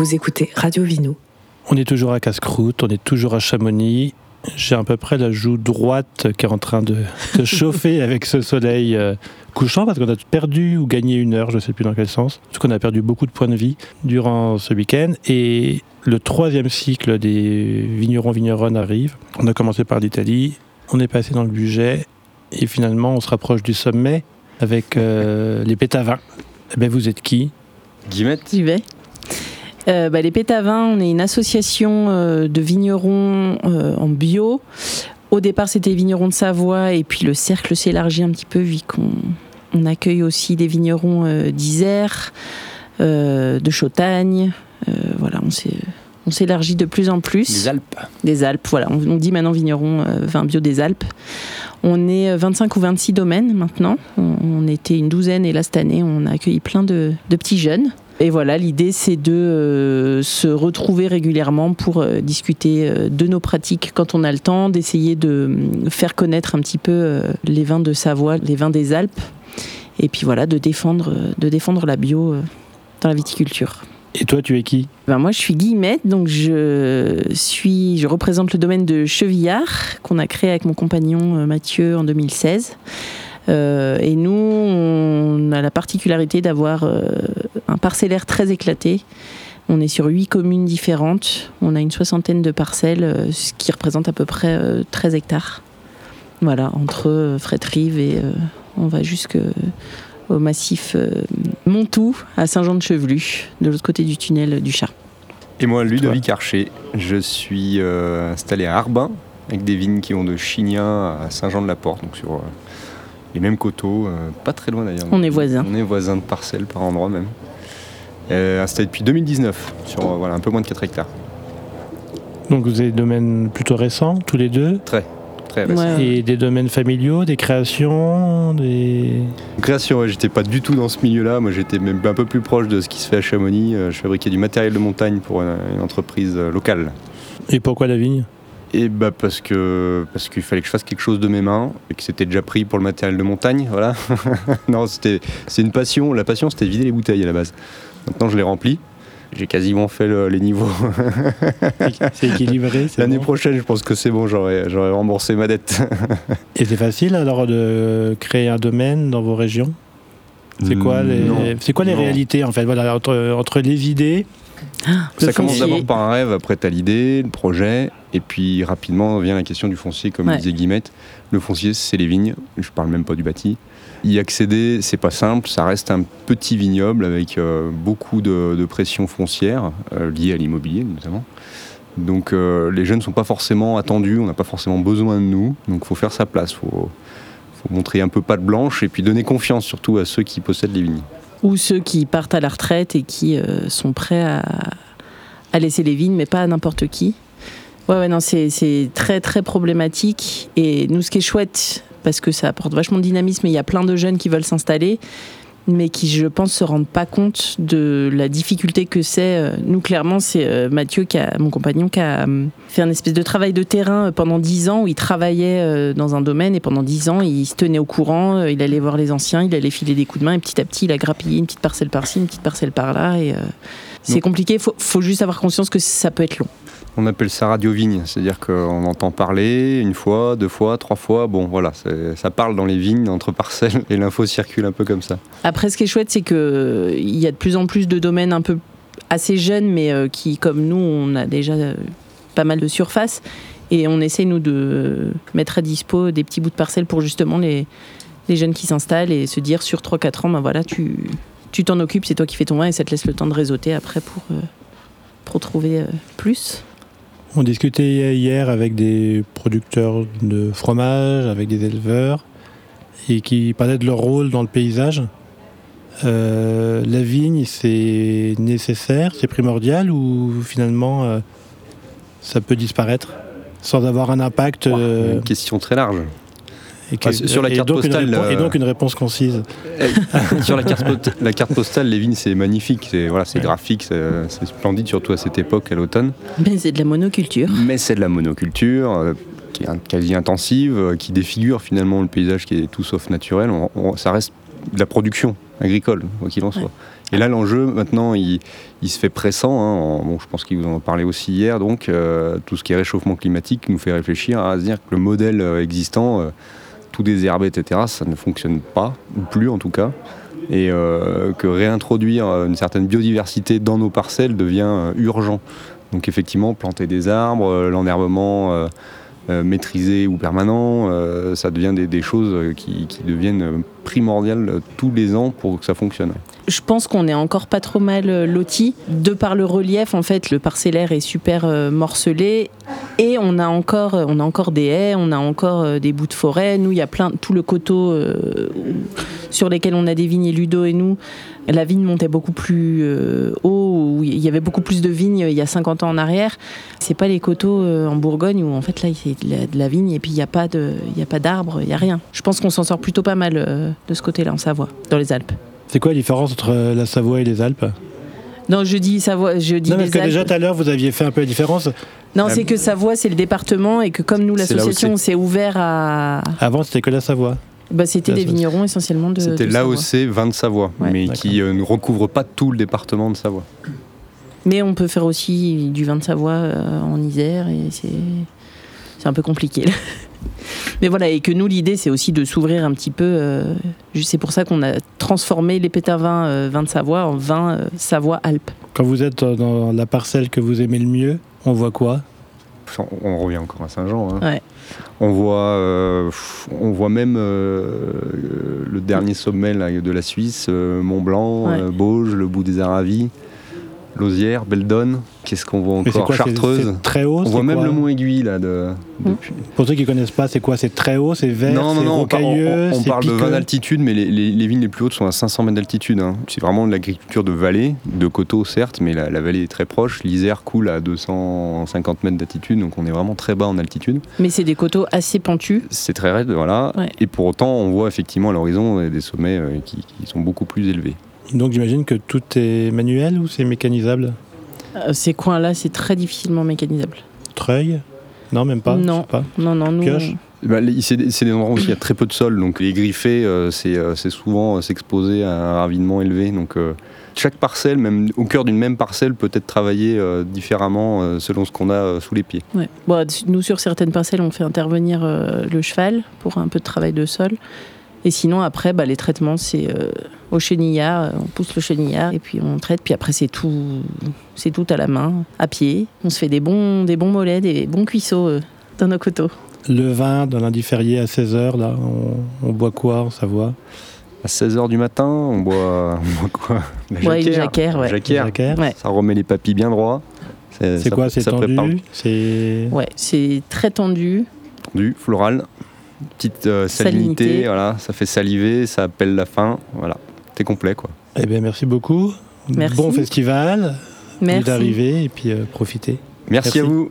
Vous écoutez Radio Vino. On est toujours à Casse-Croûte, on est toujours à Chamonix. J'ai à peu près la joue droite qui est en train de, de chauffer avec ce soleil euh, couchant parce qu'on a perdu ou gagné une heure, je ne sais plus dans quel sens. Parce qu'on a perdu beaucoup de points de vie durant ce week-end. Et le troisième cycle des vignerons-vigneronnes arrive. On a commencé par l'Italie, on est passé dans le budget et finalement on se rapproche du sommet avec euh, les pétavins. Eh ben, vous êtes qui? Guillemette? J'y vais. Euh, bah, les Pétavins, on est une association euh, de vignerons euh, en bio. Au départ, c'était vignerons de Savoie, et puis le cercle s'est élargi un petit peu, vu qu'on on accueille aussi des vignerons d'Isère, de Chautagne. Voilà, on s'élargit de plus en plus. Les Alpes. Des Alpes, voilà. On, on dit maintenant vigneron euh, vin bio des Alpes. On est euh, 25 ou 26 domaines maintenant. On, on était une douzaine et là, cette année, on a accueilli plein de, de petits jeunes. Et voilà, l'idée, c'est de euh, se retrouver régulièrement pour euh, discuter euh, de nos pratiques quand on a le temps, d'essayer de euh, faire connaître un petit peu les vins de Savoie, les vins des Alpes. Et puis voilà, de défendre, de défendre la bio dans la viticulture. Et toi, tu es qui? Ben moi, je suis Guillemette, donc je suis, je représente le domaine de Chevillard qu'on a créé avec mon compagnon Mathieu en 2016. Euh, et nous, on a la particularité d'avoir euh, parcellaire très éclaté. On est sur huit communes différentes. On a une soixantaine de parcelles, euh, ce qui représente à peu près euh, 13 hectares. Voilà, entre euh, Fréterive et euh, on va jusqu'au massif euh, Montou à Saint-Jean-de-Chevelu, de l'autre côté du tunnel du Chat. Et moi, Ludovic Archer. Je suis euh, installé à Arbin, avec des vignes qui vont de Chignin à Saint-Jean-de-la-Porte, donc sur euh, les mêmes coteaux, euh, pas très loin d'ailleurs. On est voisins. On est voisins de parcelles par endroit même. Euh, installé depuis 2019, sur euh, voilà, un peu moins de 4 hectares. Donc vous avez des domaines plutôt récents, tous les deux Très récent. Ouais. Et des domaines familiaux, des créations, des... Création, ouais, j'étais pas du tout dans ce milieu-là. Moi, j'étais même un peu plus proche de ce qui se fait à Chamonix. Euh, Je fabriquais du matériel de montagne pour une, une entreprise euh, locale. Et pourquoi la vigne? Et bah parce que parce qu'il fallait que je fasse quelque chose de mes mains et que c'était déjà pris pour le matériel de montagne, voilà. non, c'était c'est une passion. La passion, c'était de vider les bouteilles à la base. Maintenant, je les remplis. J'ai quasiment fait le- les niveaux. C'est équilibré L'année bon prochaine, je pense que c'est bon. J'aurais remboursé ma dette. Et c'est facile alors de créer un domaine dans vos régions? C'est quoi les, Non. c'est quoi les Non. réalités en fait? Voilà, entre, entre les idées Ça commence d'abord par un rêve, après t'as l'idée, le projet, et puis rapidement vient la question du foncier, comme Ouais. disait Guillemette. Le foncier, c'est les vignes, je parle même pas du bâti. Y accéder, c'est pas simple, ça reste un petit vignoble avec euh, beaucoup de, de pression foncière euh, liée à l'immobilier notamment. Donc euh, les jeunes sont pas forcément attendus, on n'a pas forcément besoin de nous, donc faut faire sa place, faut, faut montrer un peu patte blanche et puis donner confiance surtout à ceux qui possèdent les vignes. Ou ceux qui partent à la retraite et qui euh, sont prêts à, laisser les vignes, mais pas à n'importe qui. Ouais, ouais, non, c'est c'est très, très problématique. Et nous, ce qui est chouette, parce que ça apporte vachement de dynamisme, et il y a plein de jeunes qui veulent s'installer, mais qui, je pense, se rendent pas compte de la difficulté que c'est. Euh, Nous, clairement, c'est euh, Mathieu, qui a, mon compagnon, qui a euh, fait un espèce de travail de terrain pendant dix ans, où il travaillait dans un domaine, et pendant dix ans, il se tenait au courant, il allait voir les anciens, il allait filer des coups de main, et petit à petit, il a grappillé une petite parcelle par-ci, une petite parcelle par-là, et euh, c'est compliqué. Faut, faut juste avoir conscience que ça peut être long. On appelle ça radio vigne, c'est-à-dire qu'on entend parler une fois, deux fois, trois fois. Bon, voilà, ça parle dans les vignes entre parcelles et l'info circule un peu comme ça. Après, ce qui est chouette, c'est que euh, il y a de plus en plus de domaines un peu assez jeunes, mais euh, qui, comme nous, on a déjà euh, pas mal de surface. Et on essaye, nous, de mettre à dispo des petits bouts de parcelles pour justement les, jeunes qui s'installent et se dire sur 3-4 ans, ben voilà, tu tu t'en occupes, c'est toi qui fais ton vin et ça te laisse le temps de réseauter après pour, euh, pour trouver euh, plus. On discutait hier avec des producteurs de fromage, avec des éleveurs, et qui parlaient de leur rôle dans le paysage. Euh, la vigne, c'est nécessaire, c'est primordial, ou finalement euh, ça peut disparaître sans avoir un impact euh, Une question très large. Et, Ah, sur la et carte donc une postale, et euh, donc une réponse concise. Sur la carte, la carte postale, les vignes, c'est magnifique, c'est voilà, c'est graphique, c'est splendide, surtout à cette époque, à l'automne. Mais c'est de la monoculture. Mais c'est de la monoculture. euh, qui est quasi intensive, euh, qui défigure finalement le paysage qui est tout sauf naturel. On- on- ça reste de la production. agricole, quoi qu'il en soit. Et là, l'enjeu, maintenant, il, se fait pressant. Hein, bon, je pense qu'il vous en parlé aussi hier. Donc, euh, tout ce qui est réchauffement climatique nous fait réfléchir à se dire que le modèle existant, euh, tout désherbé, etc., ça ne fonctionne pas, ou plus en tout cas. Et que réintroduire une certaine biodiversité dans nos parcelles devient urgent. Donc, effectivement, planter des arbres, l'enherbement euh, maîtrisé ou permanent, euh, ça devient des, choses qui, deviennent primordiales tous les ans pour que ça fonctionne. Je pense qu'on est encore pas trop mal euh, loti. De par le relief, en fait, le parcellaire est super morcelé et on a encore, on a encore des haies, on a encore des bouts de forêt. Nous, il y a plein, tout le coteau sur lesquels on a des vignes et Ludo et nous, la vigne montait beaucoup plus euh, haut, il y avait beaucoup plus de vignes il y a 50 ans en arrière. C'est pas les coteaux euh, en Bourgogne où en fait là il y a de la, vigne et puis il n'y a pas d'arbres, il n'y a rien. Je pense qu'on s'en sort plutôt pas mal euh, de ce côté-là en Savoie, dans les Alpes. C'est quoi la différence entre la Savoie et les Alpes? Non, je dis Savoie, je dis non, parce que déjà tout à l'heure vous aviez fait un peu la différence. Non, c'est que Savoie c'est le département et que comme nous l'association s'est ouvert à. Avant c'était que la Savoie. Bah, c'était des vignerons essentiellement de. C'était l'AOC Vin de Savoie, mais qui euh, ne recouvre pas tout le département de Savoie. Mais on peut faire aussi du vin de Savoie euh, en Isère et c'est un peu compliqué. mais voilà, et que nous, l'idée, c'est aussi de s'ouvrir un petit peu. Euh, c'est pour ça qu'on a transformé les pétavins vin de Savoie en vin Savoie-Alpes. Quand vous êtes dans la parcelle que vous aimez le mieux, on voit quoi? On revient encore à Saint-Jean. Hein. On, voit, euh, on voit même euh, le dernier sommet de la Suisse, euh, Mont Blanc, Bauge, le bout des Aravis. Lausière, Beldon, qu'est-ce qu'on voit encore Chartreuse. très haut. On voit même le Mont Aiguille là. De, hmm. Pour ceux qui ne connaissent pas, c'est quoi? C'est très haut, c'est vert, non, non, non, rocailleux, on, on, parle de 20 d'altitude, mais les, vignes les plus hautes sont à 500 mètres d'altitude. Hein. C'est vraiment de l'agriculture de vallée, de coteaux certes, mais la, vallée est très proche. L'Isère coule à 250 mètres d'altitude, donc on est vraiment très bas en altitude. Mais c'est des coteaux assez pentus. C'est très raide, voilà. Et pour autant, on voit effectivement à l'horizon des sommets euh, qui sont beaucoup plus élevés. Donc j'imagine que tout est manuel ou c'est mécanisable? Euh, Ces coins-là, c'est très difficilement mécanisable. Treuil? Non, même pas Non, pas. non, non. Nous, Pioche? Bah, c'est des endroits où il y a très peu de sol, donc les griffés, euh, euh, c'est souvent s'exposer à un ravinement élevé. Donc chaque parcelle, même au cœur d'une même parcelle, peut être travaillée différemment selon ce qu'on a sous les pieds. Ouais. Bon, nous, sur certaines parcelles, on fait intervenir le cheval pour un peu de travail de sol. Et sinon, après, bah, les traitements, c'est euh, au chenillard, on pousse le chenillard et puis on traite. Puis après, c'est tout, c'est tout à la main, à pied. On se fait des bons, des bons mollets, des bons cuisseaux euh, dans nos coteaux. Le vin dans lundi férié à 16h, là, on, boit quoi en Savoie? À 16h du matin, on boit, quoi? La ouais, jacquère. ouais. Jacquère. Ça remet les papilles bien droits. C'est quoi C'est tendu? C'est ouais, c'est très tendu. Tendu, floral petite euh, salinité, voilà, ça fait saliver, ça appelle la faim, voilà, t'es complet quoi. Eh bien merci beaucoup. Merci. Bon festival. Merci d'arriver et puis euh, profiter. Merci, à vous.